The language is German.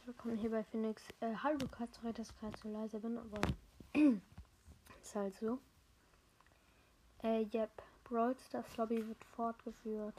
herzlich willkommen hier bei Phoenix. Äh, hallo Katz, sorry, dass ich gerade so leise bin, aber ist halt so. Äh, yep. Brawl Stars Lobby wird fortgeführt.